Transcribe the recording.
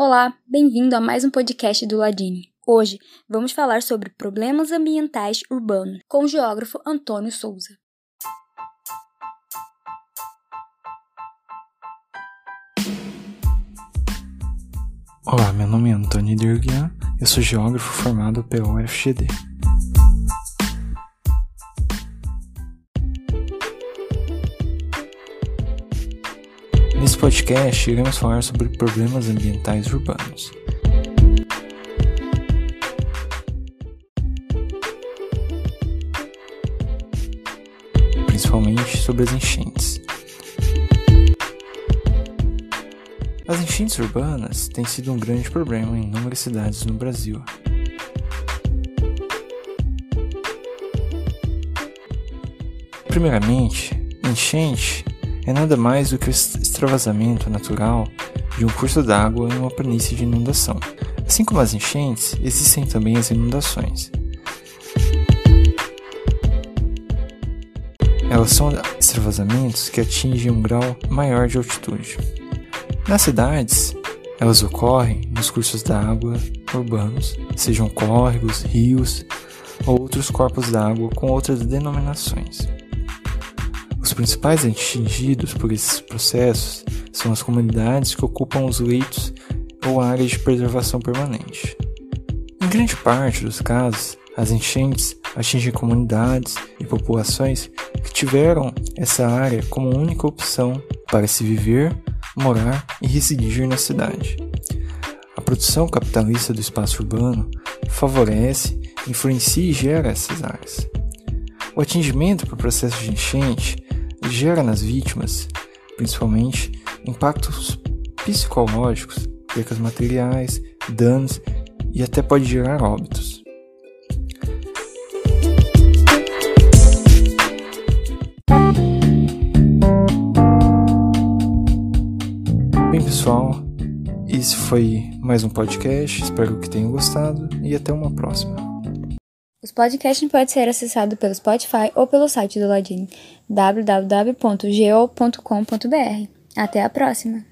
Olá, bem-vindo a mais um podcast do Ladini. Hoje vamos falar sobre problemas ambientais urbanos com o geógrafo Antônio Souza. Olá, meu nome é Antônio Dirguian, eu sou geógrafo formado pela UFGD. Nesse podcast, iremos falar sobre problemas ambientais urbanos. Principalmente sobre as enchentes. As enchentes urbanas têm sido um grande problema em inúmeras cidades no Brasil. Primeiramente, enchente é nada mais do que o extravasamento natural de um curso d'água em uma planície de inundação. Assim como as enchentes, existem também as inundações. Elas são extravasamentos que atingem um grau maior de altitude. Nas cidades, elas ocorrem nos cursos d'água urbanos, sejam córregos, rios ou outros corpos d'água com outras denominações. Principais atingidos por esses processos são as comunidades que ocupam os leitos ou áreas de preservação permanente. Em grande parte dos casos, as enchentes atingem comunidades e populações que tiveram essa área como única opção para se viver, morar e residir na cidade. A produção capitalista do espaço urbano favorece, influencia e gera essas áreas. O atingimento por processo de enchente gera nas vítimas, principalmente, impactos psicológicos, percas materiais, danos e até pode gerar óbitos. Bem, pessoal, esse foi mais um podcast. Espero que tenham gostado e até uma próxima. Os podcasts podem ser acessados pelo Spotify ou pelo site do Ladini, www.geo.com.br. Até a próxima!